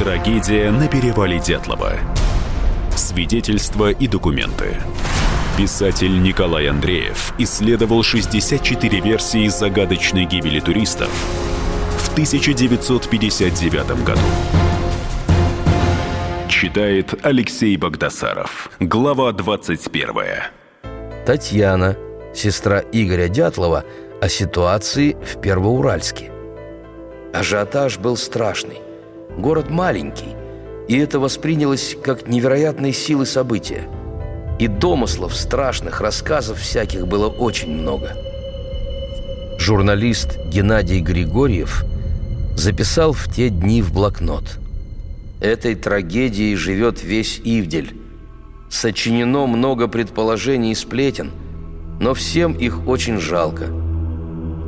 Трагедия на перевале Дятлова. Свидетельства и документы. Писатель Николай Андреев исследовал 64 версии загадочной гибели туристов в 1959 году. Читает Алексей Богдасаров. Глава 21. Татьяна, сестра Игоря Дятлова, о ситуации в Первоуральске. Ажиотаж был страшный. Город маленький, и это воспринялось как невероятные силы события. И домыслов страшных, рассказов всяких было очень много. Журналист Геннадий Григорьев записал в те дни в блокнот. «Этой трагедией живет весь Ивдель. Сочинено много предположений и сплетен, но всем их очень жалко».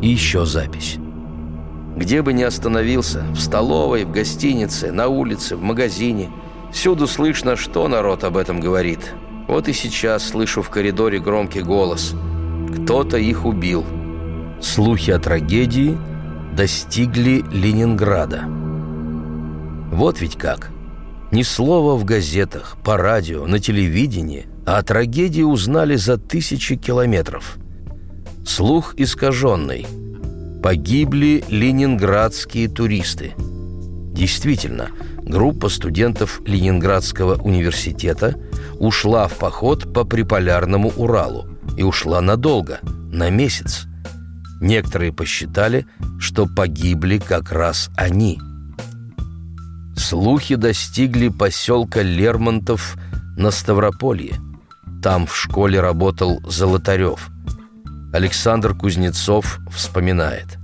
И еще запись. Где бы ни остановился, в столовой, в гостинице, на улице, в магазине, всюду слышно, что народ об этом говорит. Вот и сейчас слышу в коридоре громкий голос. Кто-то их убил. Слухи о трагедии достигли Ленинграда. Вот ведь как. Ни слова в газетах, по радио, на телевидении, а о трагедии узнали за тысячи километров. Слух искаженный – Погибли ленинградские туристы. Действительно, группа студентов Ленинградского университета ушла в поход по приполярному Уралу и ушла надолго, на месяц. Некоторые посчитали, что погибли как раз они. Слухи достигли поселка Лермонтов на Ставрополье. Там в школе работал Золотарев – Александр Кузнецов вспоминает.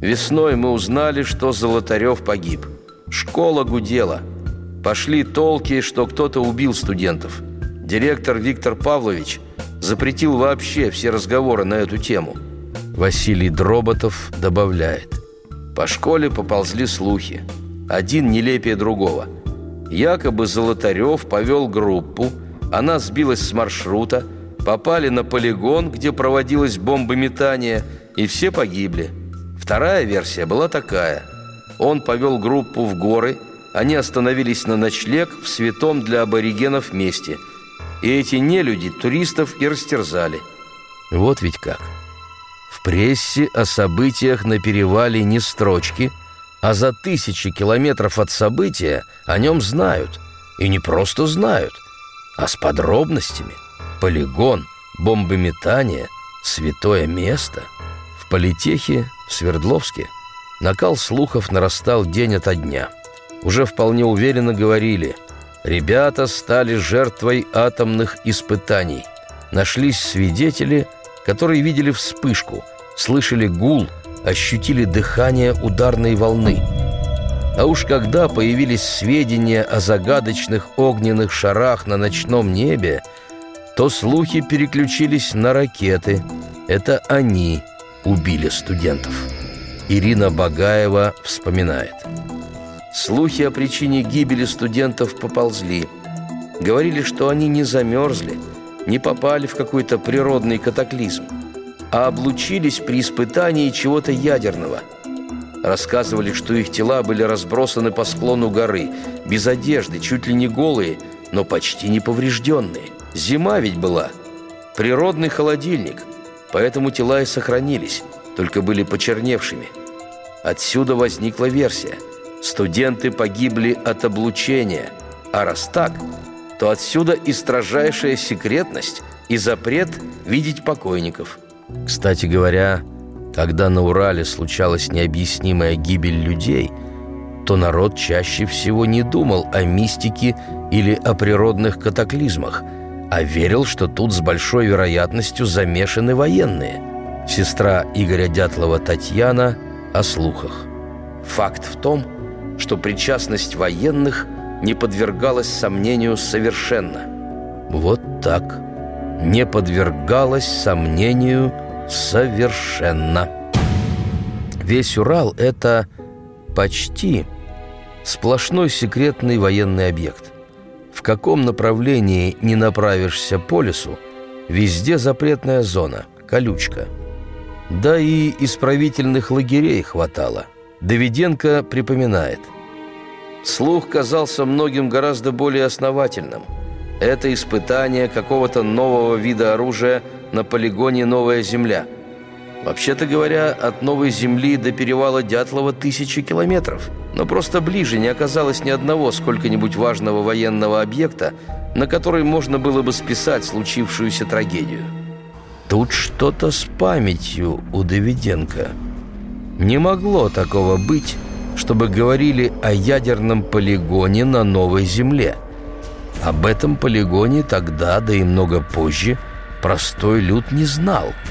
«Весной мы узнали, что Золотарев погиб. Школа гудела. Пошли толки, что кто-то убил студентов. Директор Виктор Павлович запретил вообще все разговоры на эту тему». Василий Дроботов добавляет. «По школе поползли слухи. Один нелепее другого. Якобы Золотарев повел группу, она сбилась с маршрута, попали на полигон, где проводилось бомбометание, и все погибли. Вторая версия была такая. Он повел группу в горы, они остановились на ночлег в святом для аборигенов месте. И эти нелюди туристов и растерзали. Вот ведь как. В прессе о событиях на перевале не строчки, а за тысячи километров от события о нем знают. И не просто знают, а с подробностями – полигон, бомбометание, святое место. В политехе, в Свердловске, накал слухов нарастал день ото дня. Уже вполне уверенно говорили, ребята стали жертвой атомных испытаний. Нашлись свидетели, которые видели вспышку, слышали гул, ощутили дыхание ударной волны. А уж когда появились сведения о загадочных огненных шарах на ночном небе, то слухи переключились на ракеты. Это они убили студентов. Ирина Багаева вспоминает. Слухи о причине гибели студентов поползли. Говорили, что они не замерзли, не попали в какой-то природный катаклизм, а облучились при испытании чего-то ядерного. Рассказывали, что их тела были разбросаны по склону горы, без одежды, чуть ли не голые, но почти не поврежденные – Зима ведь была. Природный холодильник. Поэтому тела и сохранились, только были почерневшими. Отсюда возникла версия. Студенты погибли от облучения. А раз так, то отсюда и строжайшая секретность и запрет видеть покойников. Кстати говоря, когда на Урале случалась необъяснимая гибель людей, то народ чаще всего не думал о мистике или о природных катаклизмах – а верил, что тут с большой вероятностью замешаны военные. Сестра Игоря Дятлова Татьяна о слухах. Факт в том, что причастность военных не подвергалась сомнению совершенно. Вот так. Не подвергалась сомнению совершенно. Весь Урал – это почти сплошной секретный военный объект. В каком направлении не направишься по лесу, везде запретная зона, колючка. Да и исправительных лагерей хватало. Давиденко припоминает. Слух казался многим гораздо более основательным. Это испытание какого-то нового вида оружия на полигоне «Новая Земля». Вообще-то говоря, от Новой Земли до перевала Дятлова тысячи километров. Но просто ближе не оказалось ни одного сколько-нибудь важного военного объекта, на который можно было бы списать случившуюся трагедию. Тут что-то с памятью у Давиденко. Не могло такого быть, чтобы говорили о ядерном полигоне на Новой Земле. Об этом полигоне тогда, да и много позже, простой люд не знал –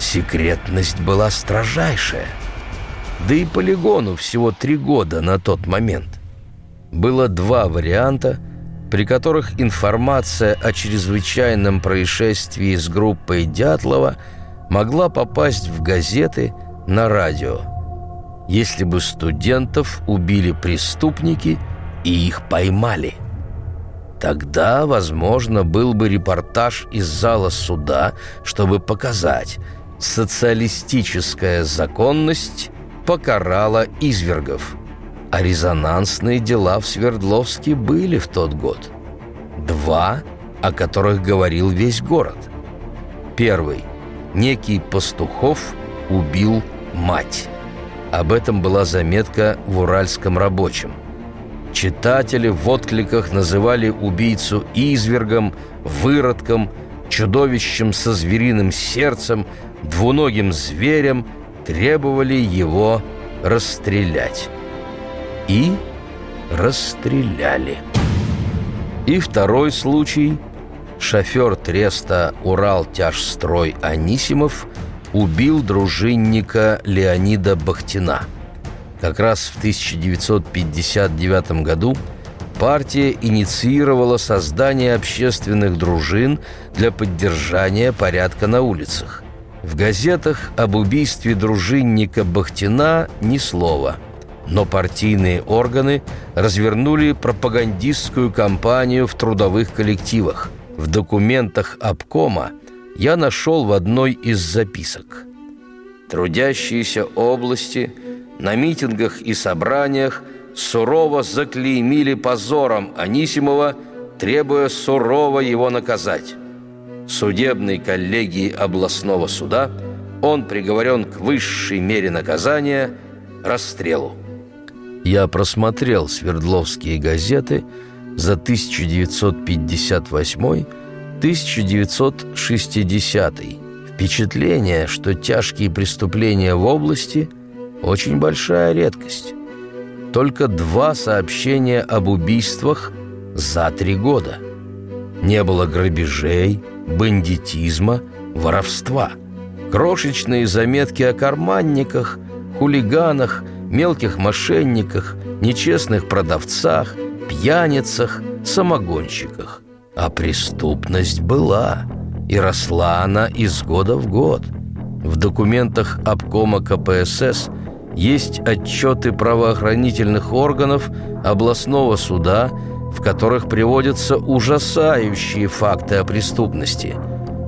Секретность была строжайшая. Да и полигону всего три года на тот момент. Было два варианта, при которых информация о чрезвычайном происшествии с группой Дятлова могла попасть в газеты на радио. Если бы студентов убили преступники и их поймали. Тогда, возможно, был бы репортаж из зала суда, чтобы показать – социалистическая законность покарала извергов. А резонансные дела в Свердловске были в тот год. Два, о которых говорил весь город. Первый. Некий Пастухов убил мать. Об этом была заметка в «Уральском рабочем». Читатели в откликах называли убийцу извергом, выродком, чудовищем со звериным сердцем – двуногим зверем требовали его расстрелять. И расстреляли. И второй случай. Шофер Треста «Урал-Тяжстрой» Анисимов убил дружинника Леонида Бахтина. Как раз в 1959 году партия инициировала создание общественных дружин для поддержания порядка на улицах. В газетах об убийстве дружинника Бахтина ни слова. Но партийные органы развернули пропагандистскую кампанию в трудовых коллективах. В документах обкома я нашел в одной из записок. Трудящиеся области на митингах и собраниях сурово заклеймили позором Анисимова, требуя сурово его наказать судебной коллегии областного суда он приговорен к высшей мере наказания – расстрелу. Я просмотрел Свердловские газеты за 1958-1960. Впечатление, что тяжкие преступления в области – очень большая редкость. Только два сообщения об убийствах за три года. Не было грабежей – бандитизма, воровства. Крошечные заметки о карманниках, хулиганах, мелких мошенниках, нечестных продавцах, пьяницах, самогонщиках. А преступность была, и росла она из года в год. В документах обкома КПСС есть отчеты правоохранительных органов областного суда в которых приводятся ужасающие факты о преступности.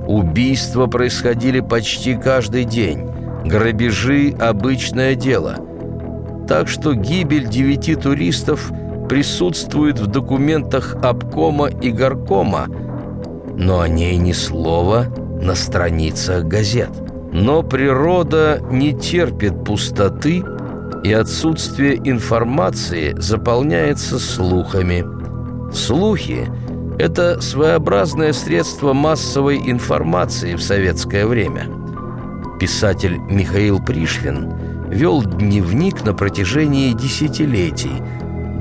Убийства происходили почти каждый день, грабежи – обычное дело. Так что гибель девяти туристов присутствует в документах обкома и горкома, но о ней ни слова на страницах газет. Но природа не терпит пустоты, и отсутствие информации заполняется слухами – Слухи – это своеобразное средство массовой информации в советское время. Писатель Михаил Пришвин вел дневник на протяжении десятилетий,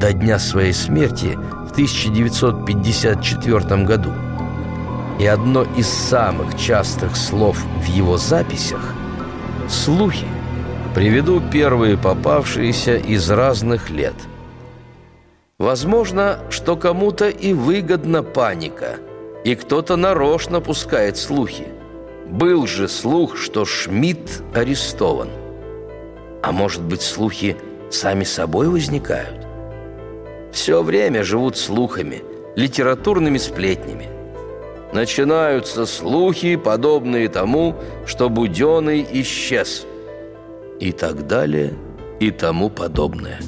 до дня своей смерти в 1954 году. И одно из самых частых слов в его записях – «слухи». Приведу первые попавшиеся из разных лет – Возможно, что кому-то и выгодна паника, и кто-то нарочно пускает слухи. Был же слух, что Шмидт арестован. А может быть, слухи сами собой возникают? Все время живут слухами, литературными сплетнями. Начинаются слухи, подобные тому, что Буденный исчез. И так далее, и тому подобное.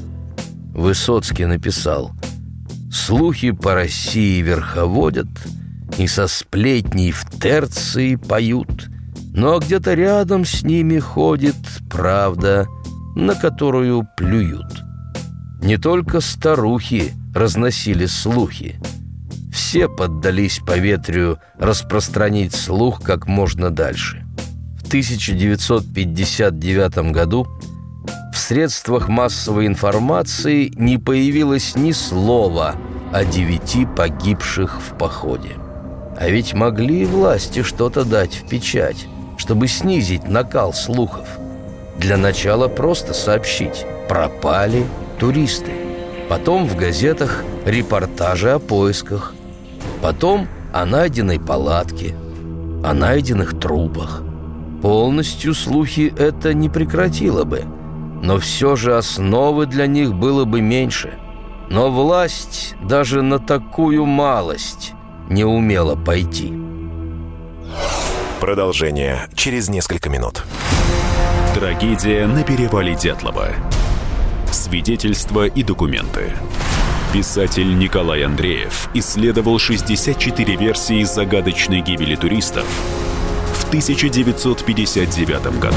Высоцкий написал «Слухи по России верховодят, и со сплетней в терции поют, но где-то рядом с ними ходит правда, на которую плюют». Не только старухи разносили слухи. Все поддались поветрию распространить слух как можно дальше. В 1959 году средствах массовой информации не появилось ни слова о девяти погибших в походе. А ведь могли власти что-то дать в печать, чтобы снизить накал слухов. Для начала просто сообщить «пропали туристы». Потом в газетах репортажи о поисках. Потом о найденной палатке, о найденных трупах. Полностью слухи это не прекратило бы, но все же основы для них было бы меньше. Но власть даже на такую малость не умела пойти. Продолжение через несколько минут. Трагедия на перевале Дятлова. Свидетельства и документы. Писатель Николай Андреев исследовал 64 версии загадочной гибели туристов в 1959 году.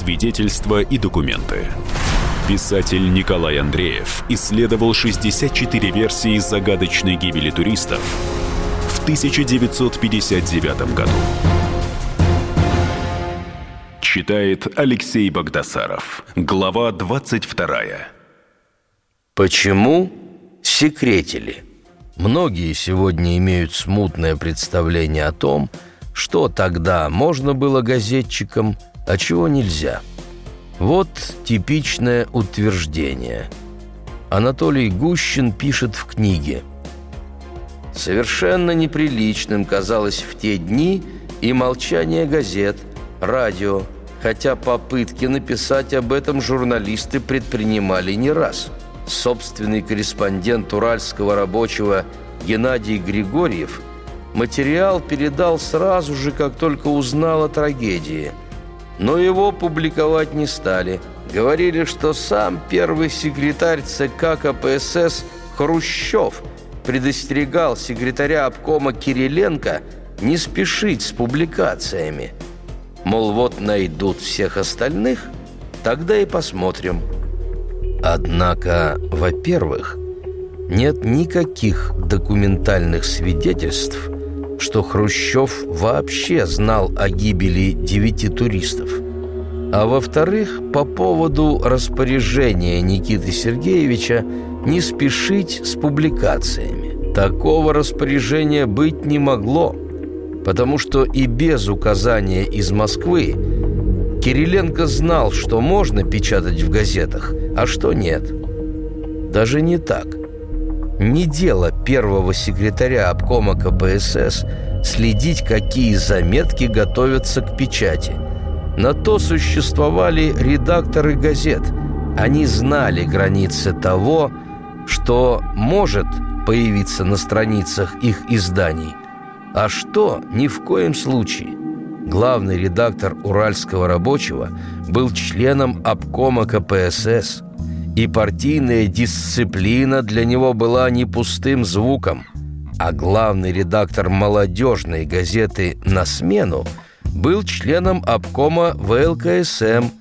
Свидетельства и документы. Писатель Николай Андреев исследовал 64 версии загадочной гибели туристов в 1959 году. Читает Алексей Богдасаров. Глава 22. Почему секретили? Многие сегодня имеют смутное представление о том, что тогда можно было газетчикам, а чего нельзя. Вот типичное утверждение. Анатолий Гущин пишет в книге – Совершенно неприличным казалось в те дни и молчание газет, радио, хотя попытки написать об этом журналисты предпринимали не раз. Собственный корреспондент уральского рабочего Геннадий Григорьев материал передал сразу же, как только узнал о трагедии. Но его публиковать не стали. Говорили, что сам первый секретарь ЦК КПСС Хрущев – предостерегал секретаря обкома Кириленко не спешить с публикациями. Мол, вот найдут всех остальных, тогда и посмотрим. Однако, во-первых, нет никаких документальных свидетельств, что Хрущев вообще знал о гибели девяти туристов. А во-вторых, по поводу распоряжения Никиты Сергеевича не спешить с публикациями. Такого распоряжения быть не могло, потому что и без указания из Москвы Кириленко знал, что можно печатать в газетах, а что нет. Даже не так. Не дело первого секретаря обкома КПСС следить, какие заметки готовятся к печати. На то существовали редакторы газет. Они знали границы того, что может появиться на страницах их изданий, а что ни в коем случае. Главный редактор «Уральского рабочего» был членом обкома КПСС, и партийная дисциплина для него была не пустым звуком, а главный редактор молодежной газеты «На смену» был членом обкома ВЛКСМ –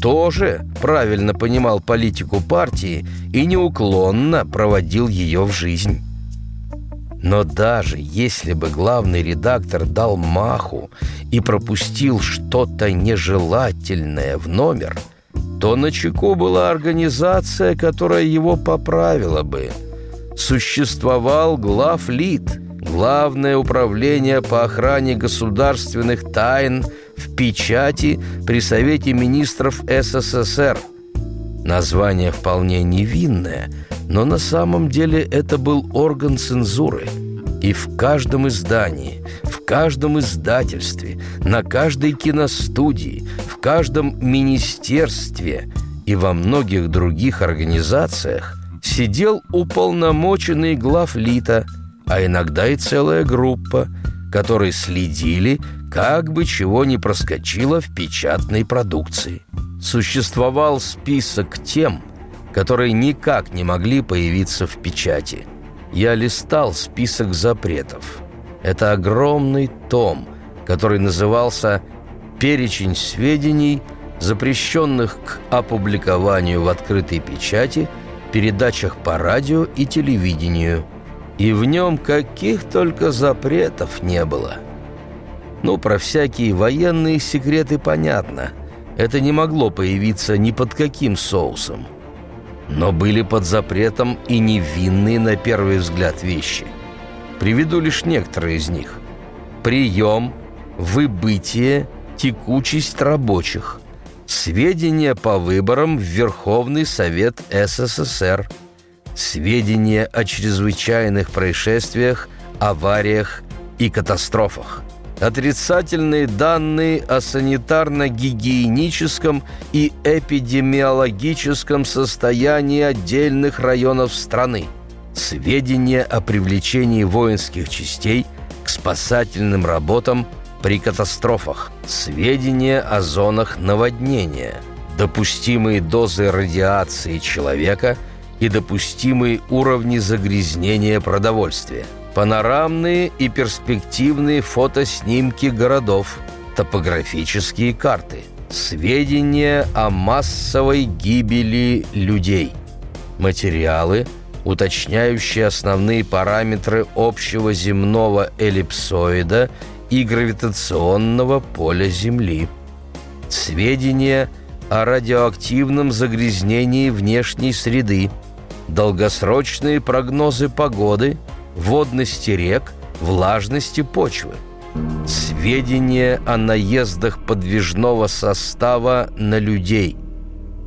тоже правильно понимал политику партии и неуклонно проводил ее в жизнь. Но даже если бы главный редактор дал маху и пропустил что-то нежелательное в номер, то на чеку была организация, которая его поправила бы. Существовал главлит, главное управление по охране государственных тайн в печати при Совете министров СССР. Название вполне невинное, но на самом деле это был орган цензуры. И в каждом издании, в каждом издательстве, на каждой киностудии, каждом министерстве и во многих других организациях сидел уполномоченный главлита, а иногда и целая группа, которые следили, как бы чего не проскочило в печатной продукции. Существовал список тем, которые никак не могли появиться в печати. Я листал список запретов. Это огромный том, который назывался «Перечень сведений, запрещенных к опубликованию в открытой печати, передачах по радио и телевидению». И в нем каких только запретов не было. Ну, про всякие военные секреты понятно. Это не могло появиться ни под каким соусом. Но были под запретом и невинные на первый взгляд вещи. Приведу лишь некоторые из них. Прием, выбытие, текучесть рабочих. Сведения по выборам в Верховный Совет СССР – сведения о чрезвычайных происшествиях, авариях и катастрофах. Отрицательные данные о санитарно-гигиеническом и эпидемиологическом состоянии отдельных районов страны. Сведения о привлечении воинских частей к спасательным работам при катастрофах. Сведения о зонах наводнения. Допустимые дозы радиации человека – и допустимые уровни загрязнения продовольствия, панорамные и перспективные фотоснимки городов, топографические карты, сведения о массовой гибели людей, материалы, уточняющие основные параметры общего земного эллипсоида и гравитационного поля Земли, сведения о радиоактивном загрязнении внешней среды – долгосрочные прогнозы погоды, водности рек, влажности почвы, сведения о наездах подвижного состава на людей,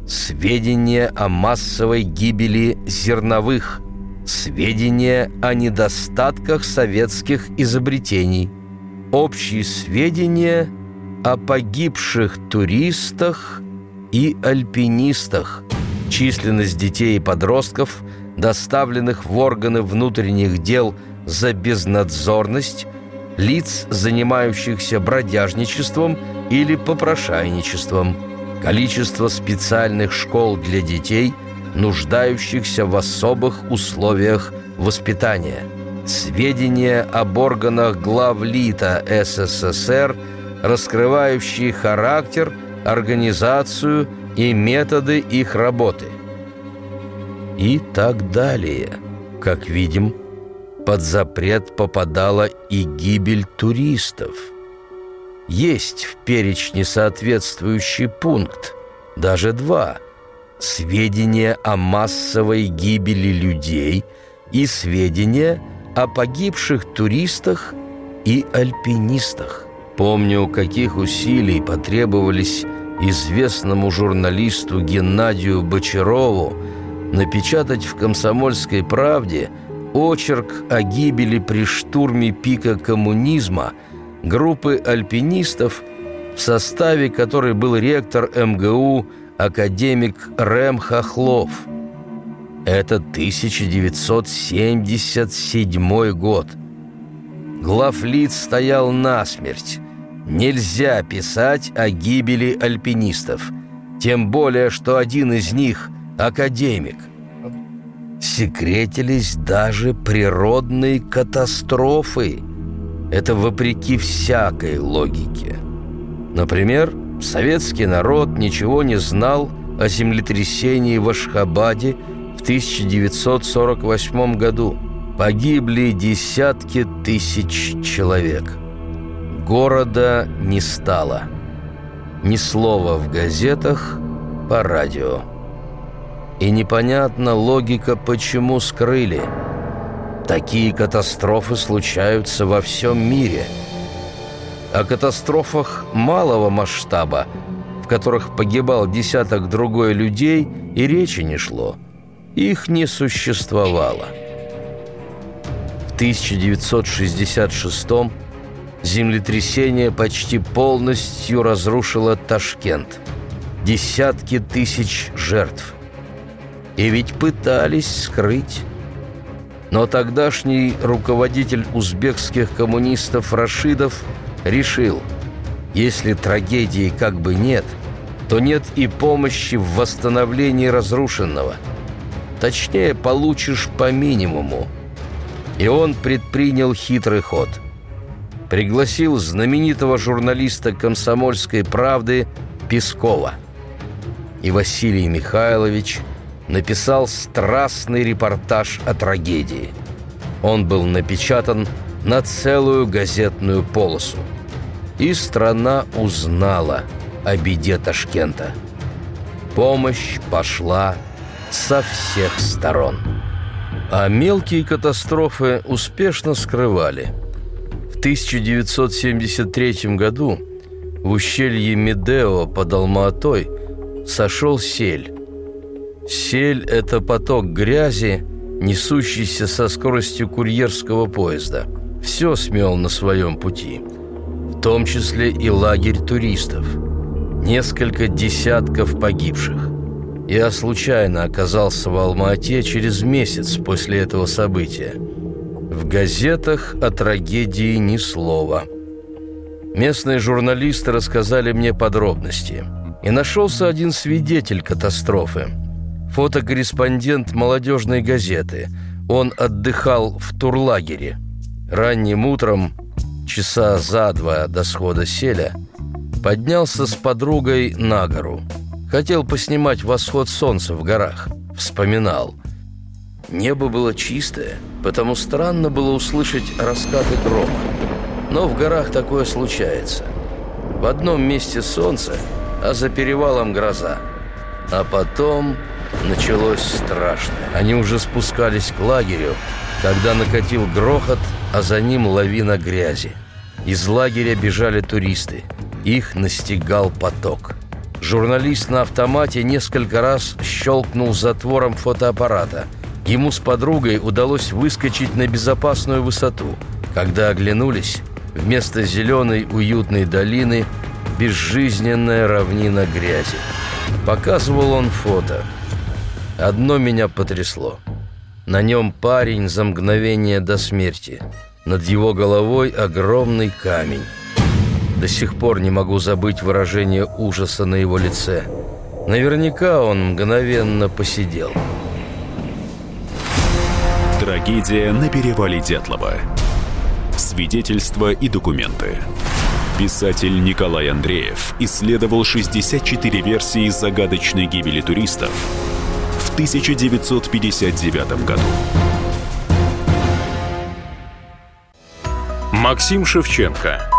сведения о массовой гибели зерновых, сведения о недостатках советских изобретений, общие сведения о погибших туристах и альпинистах – численность детей и подростков, доставленных в органы внутренних дел за безнадзорность, лиц, занимающихся бродяжничеством или попрошайничеством, количество специальных школ для детей, нуждающихся в особых условиях воспитания, сведения об органах главлита СССР, раскрывающие характер, организацию и методы их работы. И так далее. Как видим, под запрет попадала и гибель туристов. Есть в перечне соответствующий пункт, даже два – сведения о массовой гибели людей и сведения о погибших туристах и альпинистах. Помню, каких усилий потребовались известному журналисту Геннадию Бочарову напечатать в «Комсомольской правде» очерк о гибели при штурме пика коммунизма группы альпинистов, в составе которой был ректор МГУ академик Рэм Хохлов. Это 1977 год. Главлиц стоял насмерть, Нельзя писать о гибели альпинистов, тем более, что один из них – академик. Секретились даже природные катастрофы. Это вопреки всякой логике. Например, советский народ ничего не знал о землетрясении в Ашхабаде в 1948 году. Погибли десятки тысяч человек – Города не стало. Ни слова в газетах, по радио. И непонятна логика, почему скрыли. Такие катастрофы случаются во всем мире. О катастрофах малого масштаба, в которых погибал десяток другой людей, и речи не шло. Их не существовало. В 1966 землетрясение почти полностью разрушило Ташкент. Десятки тысяч жертв. И ведь пытались скрыть но тогдашний руководитель узбекских коммунистов Рашидов решил, если трагедии как бы нет, то нет и помощи в восстановлении разрушенного. Точнее, получишь по минимуму. И он предпринял хитрый ход. Пригласил знаменитого журналиста «Комсомольской правды» Пескова. И Василий Михайлович – написал страстный репортаж о трагедии. Он был напечатан на целую газетную полосу. И страна узнала о беде Ташкента. Помощь пошла со всех сторон. А мелкие катастрофы успешно скрывали. В 1973 году в ущелье Медео под Алма-Атой сошел сель. Сель – это поток грязи, несущийся со скоростью курьерского поезда. Все смел на своем пути, в том числе и лагерь туристов. Несколько десятков погибших. Я случайно оказался в Алма-Ате через месяц после этого события. В газетах о трагедии ни слова. Местные журналисты рассказали мне подробности. И нашелся один свидетель катастрофы – фотокорреспондент молодежной газеты. Он отдыхал в турлагере. Ранним утром, часа за два до схода селя, поднялся с подругой на гору. Хотел поснимать восход солнца в горах. Вспоминал. Небо было чистое, потому странно было услышать раскаты грома. Но в горах такое случается. В одном месте солнце, а за перевалом гроза. А потом началось страшное. Они уже спускались к лагерю, когда накатил грохот, а за ним лавина грязи. Из лагеря бежали туристы. Их настигал поток. Журналист на автомате несколько раз щелкнул затвором фотоаппарата. Ему с подругой удалось выскочить на безопасную высоту. Когда оглянулись, вместо зеленой уютной долины безжизненная равнина грязи. Показывал он фото – Одно меня потрясло. На нем парень за мгновение до смерти. Над его головой огромный камень. До сих пор не могу забыть выражение ужаса на его лице. Наверняка он мгновенно посидел. Трагедия на перевале Дятлова. Свидетельства и документы. Писатель Николай Андреев исследовал 64 версии загадочной гибели туристов – в 1959 году. Максим Шевченко.